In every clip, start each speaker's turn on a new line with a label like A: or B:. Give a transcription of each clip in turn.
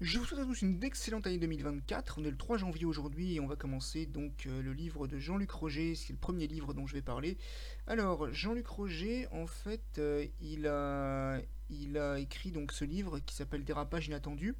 A: Je vous souhaite à tous une excellente année 2024. On est le 3 janvier aujourd'hui et on va commencer donc euh, le livre de Jean-Luc Roger. C'est le premier livre dont je vais parler. Alors, Jean-Luc Roger, en fait, euh, il, a, écrit donc ce livre qui s'appelle Dérapage inattendu.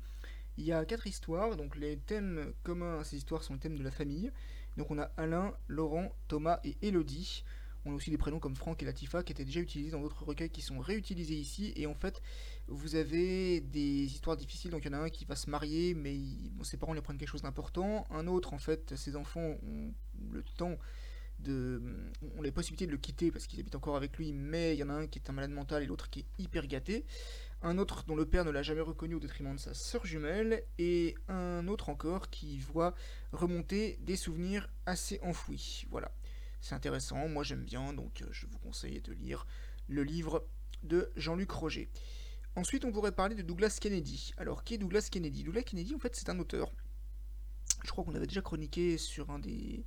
A: Il y a quatre histoires, donc les thèmes communs à ces histoires sont les thèmes de la famille. Donc on a Alain, Laurent, Thomas et Elodie. On a aussi des prénoms comme Franck et Latifa qui étaient déjà utilisés dans d'autres recueils qui sont réutilisés ici. Et en fait, vous avez des histoires difficiles. Donc il y en a un qui va se marier, mais ses parents lui prennent quelque chose d'important. Un autre, en fait, ses enfants ont le temps de, ont les possibilités de le quitter parce qu'ils habitent encore avec lui, mais il y en a un qui est un malade mental et l'autre qui est hyper gâté. Un autre dont le père ne l'a jamais reconnu au détriment de sa sœur jumelle, et un autre encore qui voit remonter des souvenirs assez enfouis. Voilà. C'est intéressant, moi j'aime bien, donc euh, je vous conseille de lire le livre de Jean-Luc Roger. Ensuite, on pourrait parler de Douglas Kennedy. Alors, qui est Douglas Kennedy? Douglas Kennedy, en fait, c'est un auteur. Je crois qu'on avait déjà chroniqué sur un des.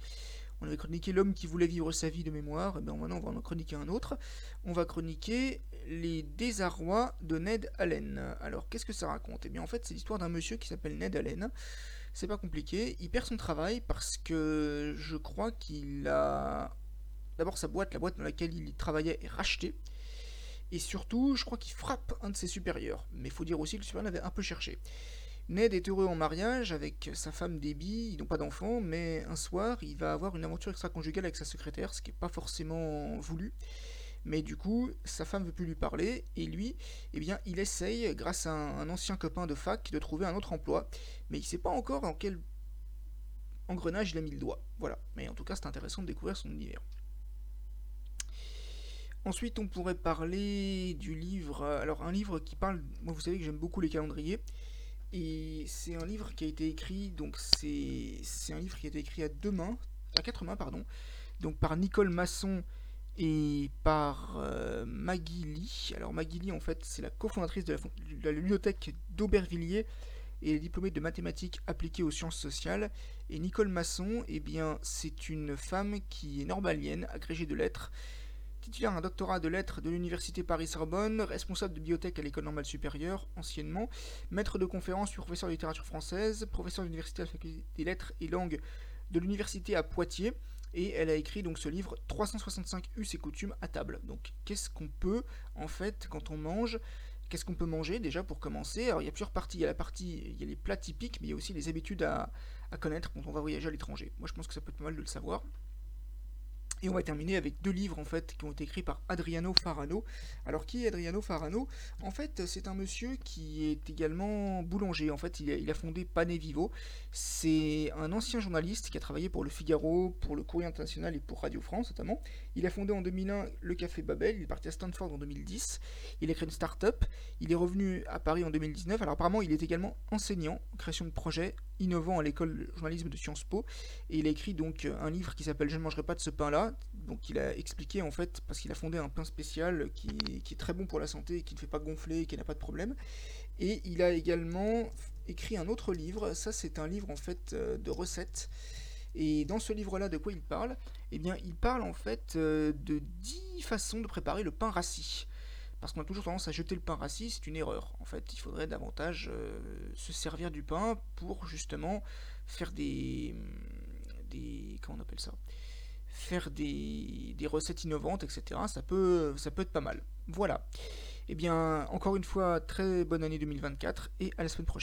A: On avait chroniqué L'homme qui voulait vivre sa vie de mémoire. Et bien maintenant, on va en chroniquer un autre. On va chroniquer Les désarrois de Ned Allen. Alors, qu'est-ce que ça raconte? Eh bien, en fait, c'est l'histoire d'un monsieur qui s'appelle Ned Allen c'est pas compliqué. Il perd son travail parce que je crois qu'il a. D'abord, sa boîte, la boîte dans laquelle il travaillait, est rachetée. Et surtout, je crois qu'il frappe un de ses supérieurs. Mais il faut dire aussi que le supérieur l'avait un peu cherché. Ned est heureux en mariage avec sa femme Debbie, ils n'ont pas d'enfants, mais un soir, il va avoir une aventure extra-conjugale avec sa secrétaire, ce qui n'est pas forcément voulu mais du coup, sa femme veut plus lui parler, et lui, eh bien, il essaye, grâce à un, ancien copain de fac, de trouver un autre emploi, mais il sait pas encore dans quel engrenage il a mis le doigt. Voilà, mais en tout cas, c'est intéressant de découvrir son univers. Ensuite, on pourrait parler du livre, alors un livre qui parle, moi vous savez que j'aime beaucoup les calendriers, et c'est un livre qui a été écrit, donc c'est un livre qui a été écrit à deux mains, à quatre mains, pardon, donc par Nicole Masson et par euh, Maggie Lee. Alors Maggie Lee, en fait, c'est la cofondatrice de la, bibliothèque d'Aubervilliers et est diplômée de mathématiques appliquées aux sciences sociales. Et Nicole Masson, eh bien, c'est une femme qui est normalienne, agrégée de lettres, titulaire d'un doctorat de lettres de l'université Paris-Sorbonne, responsable de bibliothèque à l'école normale supérieure, anciennement, maître de conférences professeur de littérature française, professeur d'université à faculté des lettres et langues de l'université à Poitiers et elle a écrit donc ce livre 365 us et coutumes à table. Donc qu'est-ce qu'on peut en fait quand on mange Qu'est-ce qu'on peut manger déjà pour commencer? Alors il y a plusieurs parties. Il y a la partie, il y a les plats typiques, mais il y a aussi les habitudes à, à connaître quand on va voyager à l'étranger. Moi je pense que ça peut être pas mal de le savoir. Et on va terminer avec deux livres en fait qui ont été écrits par Adriano Farano. Alors qui est Adriano Farano? En fait, c'est un monsieur qui est également boulanger. En fait, il a, fondé Pane Vivo. C'est un ancien journaliste qui a travaillé pour Le Figaro, pour le Courrier International et pour Radio France notamment. Il a fondé en 2001 le Café Babel. Il est parti à Stanford en 2010. Il a créé une start-up. Il est revenu à Paris en 2019. Alors apparemment, il est également enseignant en création de projets innovants à l'école de journalisme de Sciences Po. Et il a écrit donc un livre qui s'appelle Je ne mangerai pas de ce pain-là donc il a expliqué en fait, parce qu'il a fondé un pain spécial qui, est très bon pour la santé, qui ne fait pas gonfler, qui n'a pas de problème. Et il a également écrit un autre livre, ça c'est un livre en fait euh, de recettes. Et dans ce livre-là, de quoi il parle? Eh bien, il parle en fait euh, de 10 façons de préparer le pain rassis. Parce qu'on a toujours tendance à jeter le pain rassis, c'est une erreur. En fait, il faudrait davantage euh, se servir du pain pour justement faire des... des comment on appelle ça? Faire des, recettes innovantes, etc. Ça peut, ça peut être pas mal. Voilà. Eh bien, encore une fois, très bonne année 2024 et à la semaine prochaine.